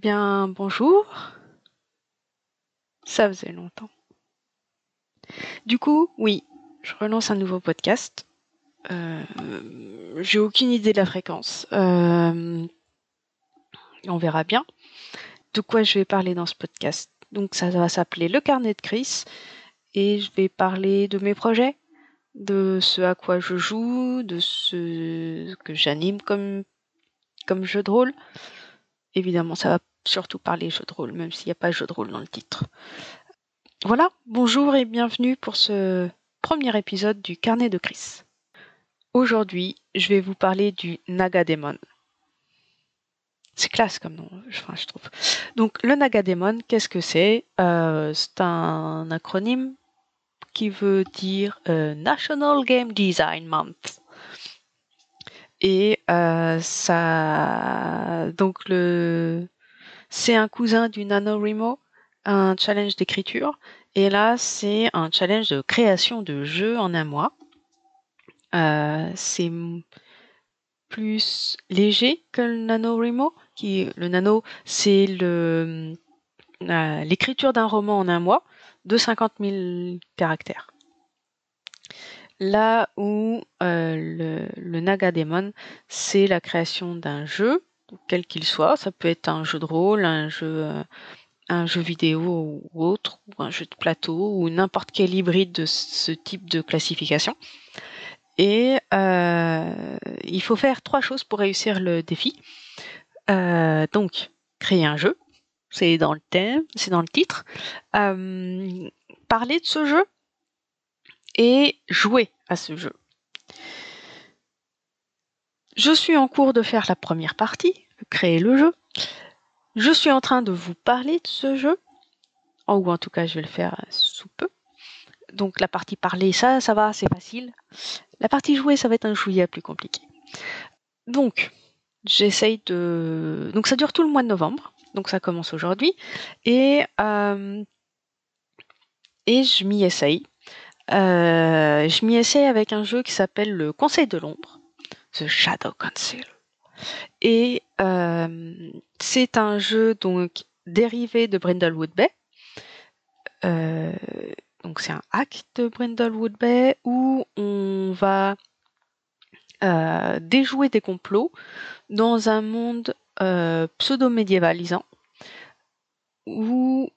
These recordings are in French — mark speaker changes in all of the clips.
Speaker 1: bien, bonjour. Ça faisait longtemps. Du coup, oui, je relance un nouveau podcast. Euh, J'ai aucune idée de la fréquence. Euh, on verra bien de quoi je vais parler dans ce podcast. Donc ça va s'appeler Le carnet de Chris et je vais parler de mes projets, de ce à quoi je joue, de ce que j'anime comme, comme jeu de rôle. Évidemment, ça va surtout parler jeu de rôle, même s'il n'y a pas jeu de rôle dans le titre. Voilà, bonjour et bienvenue pour ce premier épisode du carnet de Chris. Aujourd'hui, je vais vous parler du Nagademon. C'est classe comme nom, je trouve. Donc, le Nagademon, qu'est-ce que c'est? Euh, C'est un acronyme qui veut dire euh, National Game Design Month. Et euh, ça, donc le, c'est un cousin du NaNoWriMo, un challenge d'écriture. Et là, c'est un challenge de création de jeux en un mois. Euh, c'est plus léger que le NaNoWriMo. Qui, le Nano, c'est euh, l'écriture d'un roman en un mois de 50 000 caractères. Là où euh, le, le Nagademon, c'est la création d'un jeu, quel qu'il soit. Ça peut être un jeu de rôle, un jeu, euh, un jeu vidéo ou autre, ou un jeu de plateau, ou n'importe quel hybride de ce type de classification. Et euh, il faut faire trois choses pour réussir le défi. Euh, donc, créer un jeu, c'est dans le thème, c'est dans le titre. Parler de ce jeu et jouer à ce jeu. Je suis en cours de faire la première partie, créer le jeu. Je suis en train de vous parler de ce jeu, ou en tout cas je vais le faire sous peu. Donc la partie parler, ça, ça va, c'est facile. La partie jouer, ça va être un chouïa plus compliqué. Donc, j'essaye de... Donc ça dure tout le mois de novembre, donc ça commence aujourd'hui, et, euh... je m'y essaye. Euh, je m'y essaye avec un jeu qui s'appelle le Conseil de l'ombre, The Shadow Council. Et euh, c'est un jeu donc dérivé de Brindlewood Bay. Euh, donc c'est un hack de Brindlewood Bay où on va euh, déjouer des complots dans un monde pseudo-médiévalisant où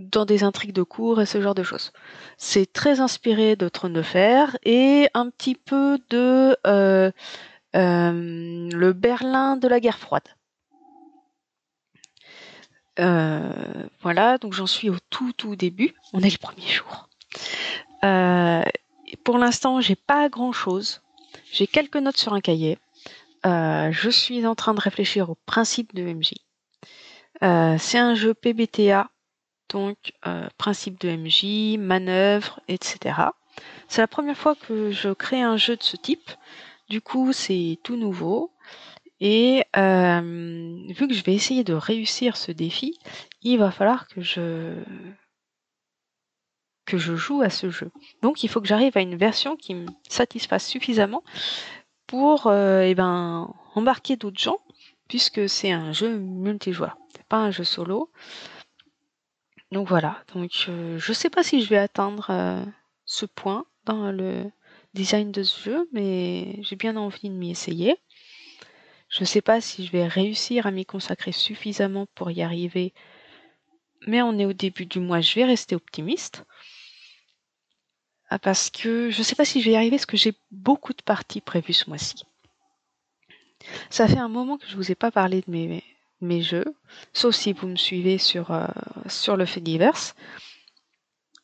Speaker 1: dans des intrigues de cours et ce genre de choses. C'est très inspiré de Trône de Fer et un petit peu de le Berlin de la guerre froide. Euh, voilà, donc j'en suis au tout tout début. On est le premier jour. Euh, pour l'instant, j'ai pas grand chose. J'ai quelques notes sur un cahier. Euh, je suis en train de réfléchir au principe de MJ. Euh, c'est un jeu PBTA donc euh, principe de MJ, manœuvre, etc. C'est la première fois que je crée un jeu de ce type. Du coup, c'est tout nouveau. Et euh, vu que je vais essayer de réussir ce défi, il va falloir que je que je joue à ce jeu. Donc, il faut que j'arrive à une version qui me satisfasse suffisamment pour euh, eh ben embarquer d'autres gens, puisque c'est un jeu multijoueur. C'est pas un jeu solo. Donc voilà, donc euh, je sais pas si je vais atteindre euh, ce point dans le design de ce jeu, mais j'ai bien envie de m'y essayer. Je sais pas si je vais réussir à m'y consacrer suffisamment pour y arriver, mais on est au début du mois, je vais rester optimiste. Ah, parce que je sais pas si je vais y arriver parce que j'ai beaucoup de parties prévues ce mois-ci. Ça fait un moment que je vous ai pas parlé de mes, mes jeux, sauf si vous me suivez sur, euh, sur le fait divers.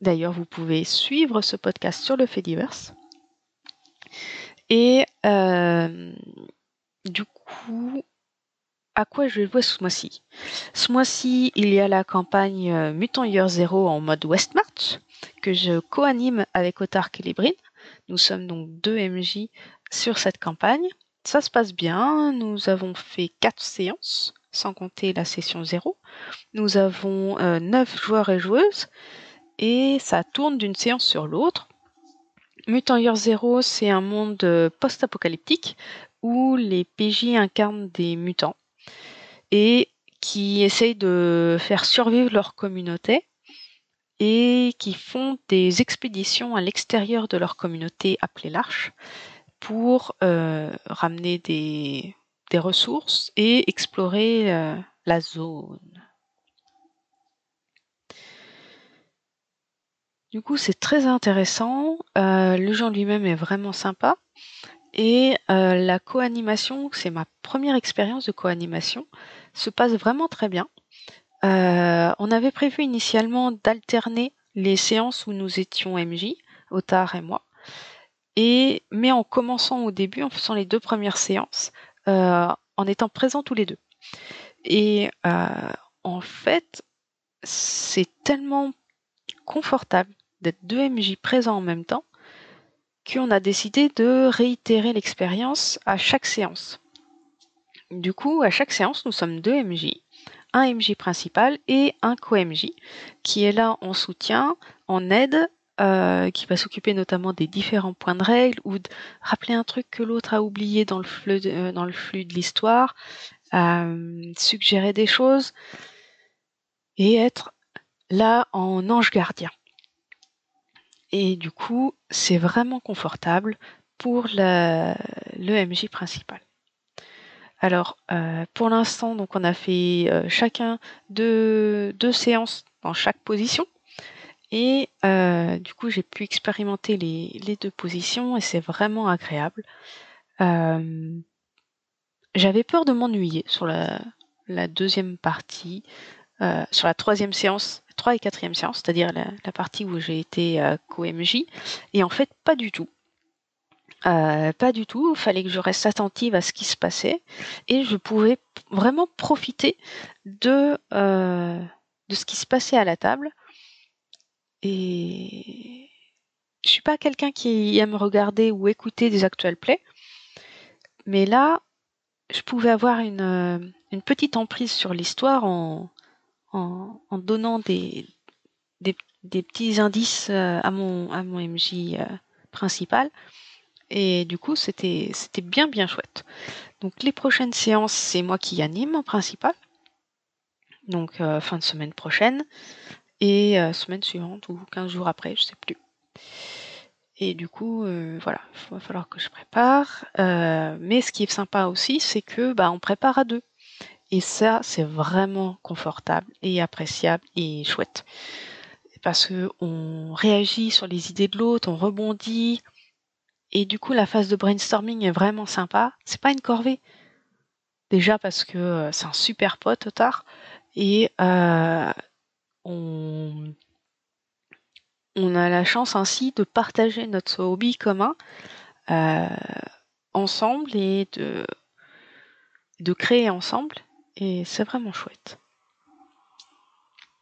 Speaker 1: D'ailleurs, vous pouvez suivre ce podcast sur le fait divers. Et euh, du coup, à quoi je vais jouer ce mois-ci? Ce mois-ci, il y a la campagne euh, Mutant Year Zero en mode Westmarch que je co-anime avec Otark et Librin. Nous sommes donc deux MJ sur cette campagne. Ça se passe bien. Nous avons fait quatre séances sans compter la session 0. Nous avons euh, 9 joueurs et joueuses et ça tourne d'une séance sur l'autre. Mutant Year Zero, c'est un monde euh, post-apocalyptique où les PJ incarnent des mutants et qui essayent de faire survivre leur communauté et qui font des expéditions à l'extérieur de leur communauté appelée l'Arche pour euh, ramener des, ressources et explorer euh, la zone. Du coup, c'est très intéressant. Euh, le jeu lui-même est vraiment sympa. Et euh, la co-animation, c'est ma première expérience de co-animation, se passe vraiment très bien. Euh, on avait prévu initialement d'alterner les séances où nous étions MJ, Otar et moi. Mais en commençant au début, en faisant les deux premières séances, en étant présents tous les deux. Et en fait, c'est tellement confortable d'être deux MJ présents en même temps qu'on a décidé de réitérer l'expérience à chaque séance. Du coup, à chaque séance, nous sommes deux MJ, un MJ principal et un co-MJ qui est là en soutien, en aide, euh, qui va s'occuper notamment des différents points de règle ou de rappeler un truc que l'autre a oublié dans le flux de, euh, flux de l'histoire, euh, suggérer des choses et être là en ange gardien. Et du coup, c'est vraiment confortable pour le, MJ principal. Alors, euh, pour l'instant, donc on a fait euh, chacun deux, deux, séances dans chaque position. Et euh, du coup, j'ai pu expérimenter les, les, deux positions et c'est vraiment agréable. J'avais peur de m'ennuyer sur la, la, deuxième partie, euh, sur la troisième séance 3 et 4 séance, c'est-à-dire la, la, partie où j'ai été euh, co-MJ. Et en fait, pas du tout. Euh, pas du tout. Il fallait que je reste attentive à ce qui se passait et je pouvais vraiment profiter de, euh, de ce qui se passait à la table. Et je suis pas quelqu'un qui aime regarder ou écouter des actual plays, mais là, je pouvais avoir une, une petite emprise sur l'histoire en, en, donnant des, des, petits indices euh, à mon, à mon MJ euh, principal. Et du coup, c'était bien bien chouette. Donc les prochaines séances, c'est moi qui anime en principal. Donc euh, fin de semaine prochaine et semaine suivante ou 15 jours après, je sais plus. Et du coup, voilà, il va falloir que je prépare. mais ce qui est sympa aussi, c'est que bah, on prépare à deux. Et ça, c'est vraiment confortable et appréciable et chouette. Parce que on réagit sur les idées de l'autre, on rebondit. Et du coup, la phase de brainstorming est vraiment sympa. C'est pas une corvée. Déjà parce que euh, c'est un super pote, tard. Et euh, on, a la chance ainsi de partager notre hobby commun euh, ensemble et de créer ensemble et c'est vraiment chouette.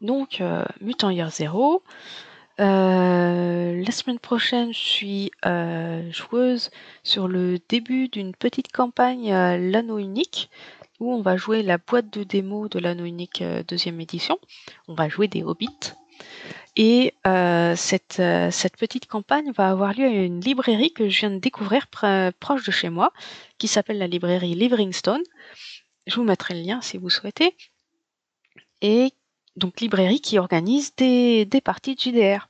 Speaker 1: Donc, euh, Mutant Year Zero. Euh, la semaine prochaine, je suis euh, joueuse sur le début d'une petite campagne L'Anneau Unique, où on va jouer la boîte de démo de l'Anneau Unique deuxième édition. On va jouer des hobbits. Et cette, cette petite campagne va avoir lieu à une librairie que je viens de découvrir proche de chez moi, qui s'appelle la librairie Livingstone. Je vous mettrai le lien si vous souhaitez. Et donc librairie qui organise des, des parties de JDR.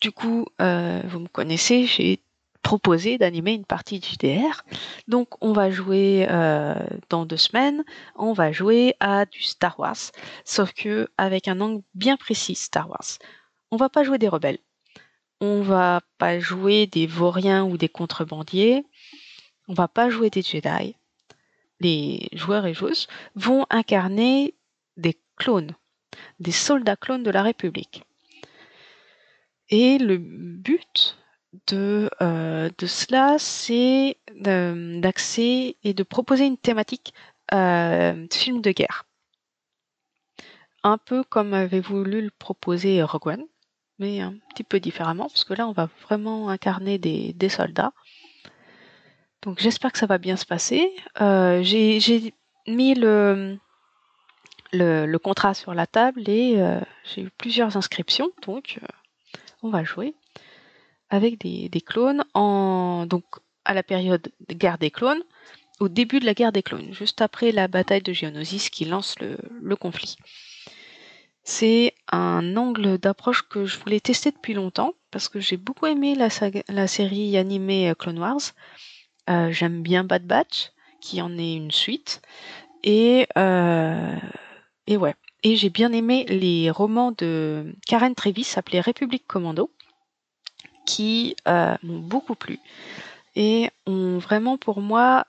Speaker 1: Du coup, euh, vous me connaissez, j'ai proposé d'animer une partie de JDR. Donc on va jouer euh, dans deux semaines, on va jouer à du Star Wars, sauf que avec un angle bien précis Star Wars. On va pas jouer des rebelles. On va pas jouer des vauriens ou des contrebandiers. On va pas jouer des Jedi les joueurs et joueuses vont incarner des clones, des soldats clones de la République. Et le but de, euh, cela, c'est d'axer et de proposer une thématique euh, film de guerre. Un peu comme avait voulu le proposer Rogue One, mais un petit peu différemment, parce que là, on va vraiment incarner des soldats. Donc j'espère que ça va bien se passer. Euh, j'ai mis le, contrat sur la table et euh, j'ai eu plusieurs inscriptions, donc euh, on va jouer avec des, clones donc à la période de guerre des clones au début de la guerre des clones, juste après la bataille de Geonosis qui lance le, conflit. C'est un angle d'approche que je voulais tester depuis longtemps parce que j'ai beaucoup aimé la série animée Clone Wars. Euh, j'aime bien Bad Batch, qui en est une suite. Et, euh, et ouais. Et j'ai bien aimé les romans de Karen Trevis appelés République Commando, qui euh, m'ont beaucoup plu et ont vraiment pour moi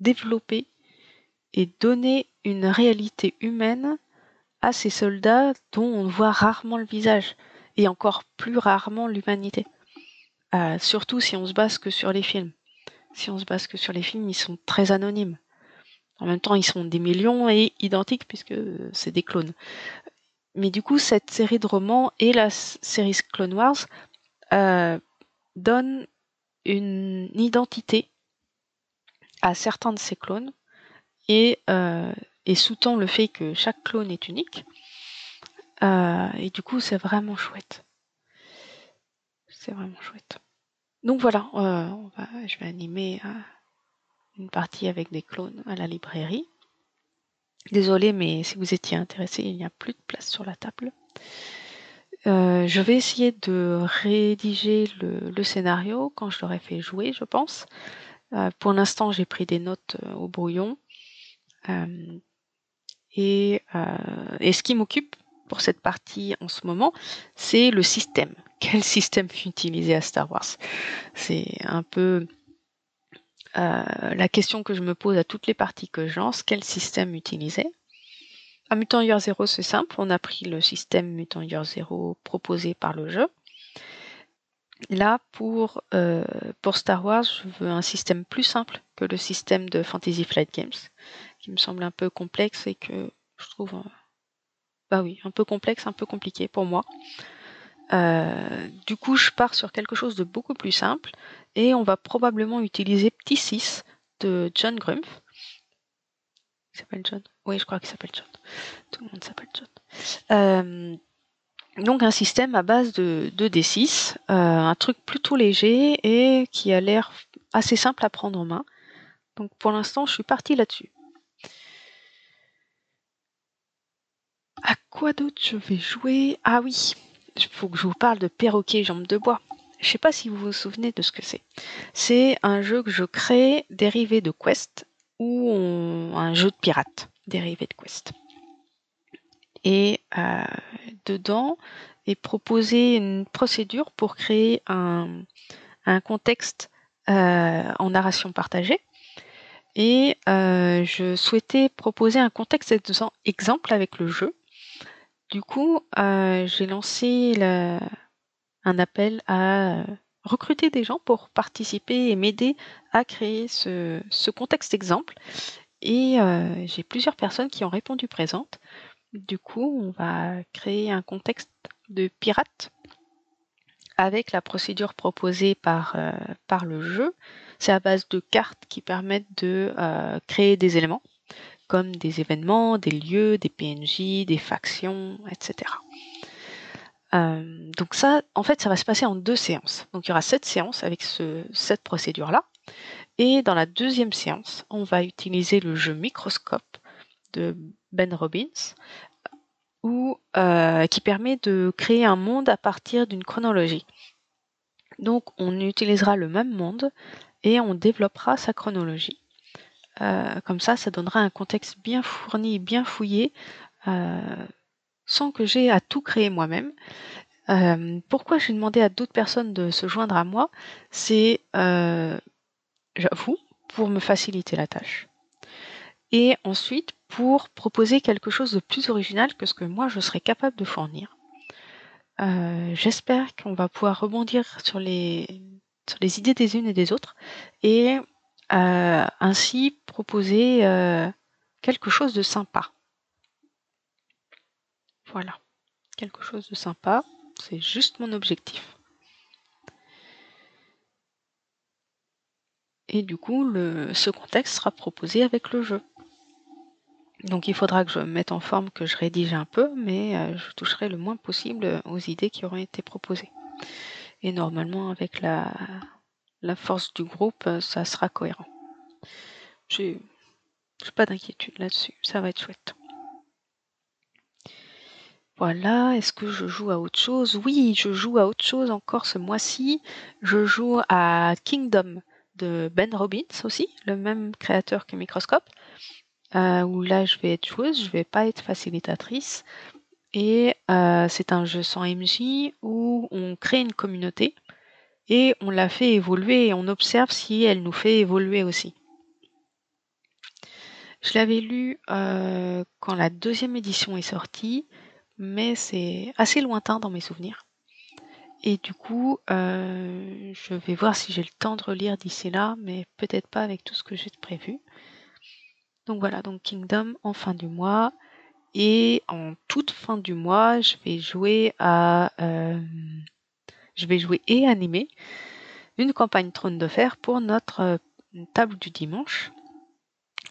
Speaker 1: développé et donné une réalité humaine à ces soldats dont on voit rarement le visage et encore plus rarement l'humanité. Euh, surtout si on se base que sur les films. Si on se base que sur les films, ils sont très anonymes. En même temps, ils sont des millions et identiques puisque c'est des clones. Mais du coup, cette série de romans et la série Clone Wars euh, donnent une identité à certains de ces clones et, euh, et sous-tend le fait que chaque clone est unique. et du coup, c'est vraiment chouette. C'est vraiment chouette. Donc voilà, euh, je vais animer euh, une partie avec des clones à la librairie. Désolé, mais si vous étiez intéressé, il n'y a plus de place sur la table. Euh, je vais essayer de rédiger le, scénario quand je l'aurai fait jouer, je pense. pour l'instant, j'ai pris des notes au brouillon. et, ce qui m'occupe, pour cette partie en ce moment, c'est le système. Quel système utiliser à Star Wars? C'est un peu euh, la question que je me pose à toutes les parties que je lance. Quel système utiliser? À Mutant Year Zero, c'est simple. On a pris le système Mutant Year Zero proposé par le jeu. Là, pour, euh, pour Star Wars, je veux un système plus simple que le système de Fantasy Flight Games, qui me semble un peu complexe et que je trouve bah oui, un peu complexe, un peu compliqué pour moi. Euh, du coup, je pars sur quelque chose de beaucoup plus simple et on va probablement utiliser Petit 6 de John Grumpf. Il s'appelle John? Oui, je crois qu'il s'appelle John. Tout le monde s'appelle John. Euh, donc un système à base de, 2D6, euh, un truc plutôt léger et qui a l'air assez simple à prendre en main. Donc pour l'instant, je suis parti là-dessus. À quoi d'autre je vais jouer? Ah oui, il faut que je vous parle de Perroquet Jambes de Bois. Je sais pas si vous vous souvenez de ce que c'est. C'est un jeu que je crée dérivé de Quest ou un jeu de pirate dérivé de Quest. Et euh, dedans est proposée une procédure pour créer un, contexte euh, en narration partagée. Et euh, je souhaitais proposer un contexte exemple avec le jeu du coup, euh, j'ai lancé un appel à recruter des gens pour participer et m'aider à créer ce, contexte exemple. Et euh, j'ai plusieurs personnes qui ont répondu présentes. Du coup, on va créer un contexte de pirate avec la procédure proposée euh, par le jeu. C'est à base de cartes qui permettent de créer des éléments comme des événements, des lieux, des PNJ, des factions, etc. Euh, donc ça, en fait, ça va se passer en deux séances. Donc il y aura cette séance avec cette procédure-là. Et dans la deuxième séance, on va utiliser le jeu Microscope de Ben Robbins, euh, qui permet de créer un monde à partir d'une chronologie. Donc on utilisera le même monde et on développera sa chronologie. Euh, comme ça, ça donnera un contexte bien fourni, bien fouillé, euh, sans que j'ai à tout créer moi-même. Euh, pourquoi j'ai demandé à d'autres personnes de se joindre à moi? C'est, j'avoue, pour me faciliter la tâche. Et ensuite, pour proposer quelque chose de plus original que ce que moi je serais capable de fournir. J'espère qu'on va pouvoir rebondir sur les, sur les idées des unes et des autres et euh, ainsi proposer euh, quelque chose de sympa. Voilà, quelque chose de sympa, c'est juste mon objectif. Et du coup, ce contexte sera proposé avec le jeu. Donc il faudra que je me mette en forme, que je rédige un peu, mais euh, je toucherai le moins possible aux idées qui auront été proposées. Et normalement, avec la, la force du groupe, ça sera cohérent. J'ai pas d'inquiétude là-dessus, ça va être chouette. Voilà, est-ce que je joue à autre chose? Oui, je joue à autre chose encore ce mois-ci. Je joue à Kingdom de Ben Robbins aussi, le même créateur que Microscope, euh, où là je vais être joueuse, je vais pas être facilitatrice. Et euh, c'est un jeu sans MJ où on crée une communauté et on la fait évoluer et on observe si elle nous fait évoluer aussi. Je l'avais lu euh, quand la deuxième édition est sortie mais c'est assez lointain dans mes souvenirs. Et du coup, euh, je vais voir si j'ai le temps de relire d'ici là, mais peut-être pas avec tout ce que j'ai prévu. Donc voilà, donc Kingdom en fin du mois. Et en toute fin du mois, je vais jouer à... Euh, je vais jouer et animer une campagne Trône de Fer pour notre euh, table du dimanche.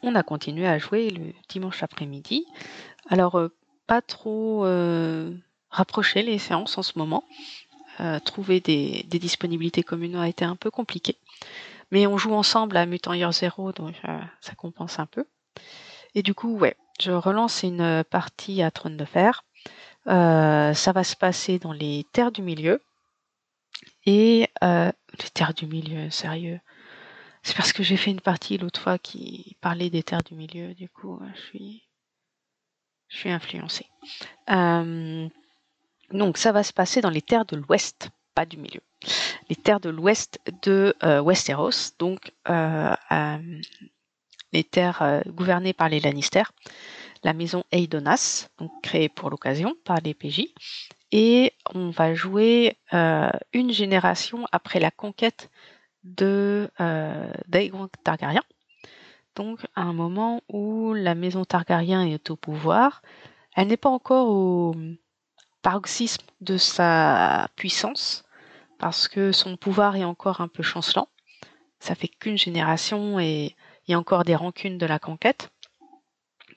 Speaker 1: On a continué à jouer le dimanche après-midi. Alors, pas trop euh, rapprocher les séances en ce moment. Euh, trouver des, disponibilités communes a été un peu compliqué. Mais on joue ensemble à Mutant Year Zero, donc euh, ça compense un peu. Et du coup, ouais, je relance une partie à Trône de Fer. ça va se passer dans les terres du milieu. Et les terres du milieu, sérieux. C'est parce que j'ai fait une partie l'autre fois qui parlait des terres du milieu, du coup, je suis je suis influencée. Euh, donc ça va se passer dans les terres de l'ouest, pas du milieu. Les terres de l'ouest de euh, Westeros, donc euh, les terres gouvernées par les Lannister, la maison Eidonas, créée pour l'occasion par les PJ, et on va jouer une génération après la conquête de d'Aegon Targaryen donc à un moment où la maison Targaryen est au pouvoir. Elle n'est pas encore au paroxysme de sa puissance, parce que son pouvoir est encore un peu chancelant. Ça fait qu'une génération et il y a encore des rancunes de la conquête.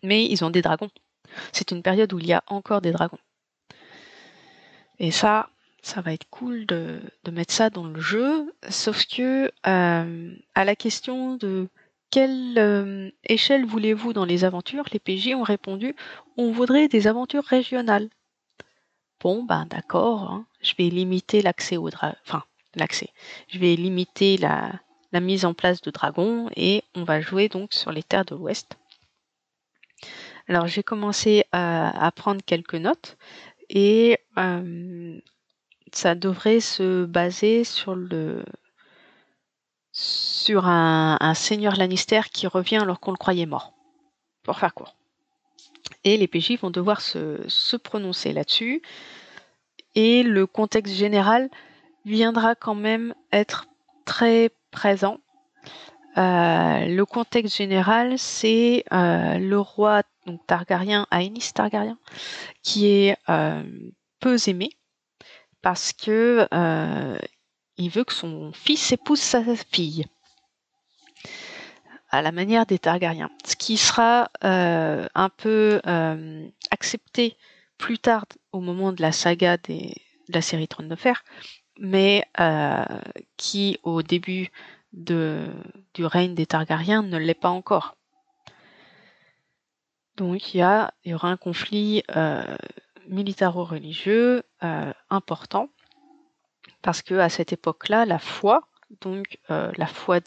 Speaker 1: Mais ils ont des dragons. C'est une période où il y a encore des dragons. Et ça, ça va être cool de, mettre ça dans le jeu. Sauf que euh, à la question de quelle euh, échelle voulez-vous dans les aventures Les PJ ont répondu On voudrait des aventures régionales. Bon, ben d'accord, hein. je vais limiter l'accès au dragon. Enfin, l'accès. Je vais limiter la, mise en place de dragons et on va jouer donc sur les terres de l'Ouest. Alors j'ai commencé à, prendre quelques notes et euh, ça devrait se baser sur le, sur un, seigneur Lannister qui revient alors qu'on le croyait mort, pour faire court. Et les PJ vont devoir se, prononcer là-dessus. Et le contexte général viendra quand même être très présent. Euh, le contexte général, c'est euh, le roi donc Targaryen, Aenys Targaryen, qui est euh, peu aimé parce que il veut que son fils épouse sa fille à la manière des Targaryens, ce qui sera un peu accepté plus tard au moment de la saga de la série Trône de Fer, mais qui au début du règne des Targaryens ne l'est pas encore. Donc il y, aura un conflit militaro-religieux important parce que à cette époque-là, la foi, donc la foi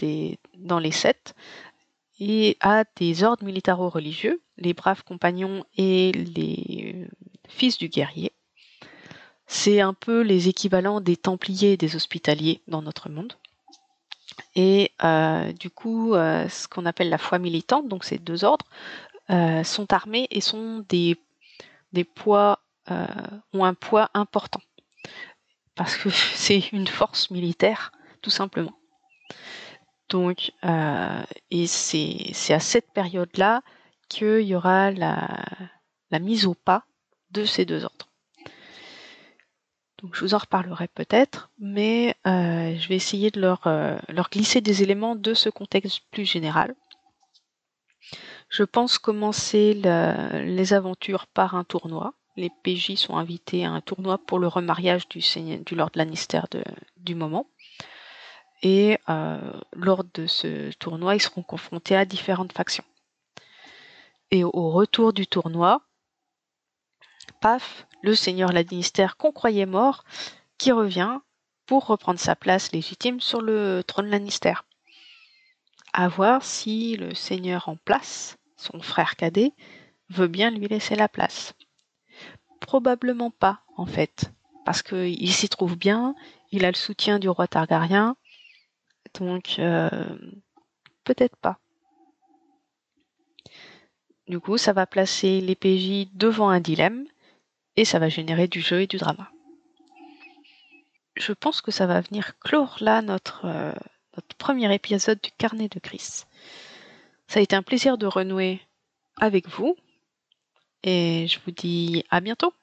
Speaker 1: dans les sept, et à des ordres militaro-religieux, les braves compagnons et les euh, fils du guerrier. C'est un peu les équivalents des templiers et des hospitaliers dans notre monde. Et euh, du coup, euh, ce qu'on appelle la foi militante, donc ces deux ordres, sont armés et sont des, des poids, ont un poids important. Parce que c'est une force militaire, tout simplement. Donc, euh, et c'est à cette période-là qu'il y aura la, mise au pas de ces deux ordres. Je vous en reparlerai peut-être, mais euh, je vais essayer de leur, euh, leur glisser des éléments de ce contexte plus général. Je pense commencer les aventures par un tournoi. Les PJ sont invités à un tournoi pour le remariage du, du Lord Lannister du moment. Et euh, lors de ce tournoi, ils seront confrontés à différentes factions. Et au retour du tournoi, paf, le seigneur Lannister qu'on croyait mort, qui revient pour reprendre sa place légitime sur le trône Lannister. À voir si le seigneur en place, son frère cadet, veut bien lui laisser la place. Probablement pas, en fait, parce qu'il s'y trouve bien, il a le soutien du roi Targaryen, donc euh, peut-être pas. Du coup, ça va placer les PJ devant un dilemme et ça va générer du jeu et du drama. Je pense que ça va venir clore là notre, euh, notre premier épisode du carnet de Chris. Ça a été un plaisir de renouer avec vous et je vous dis à bientôt.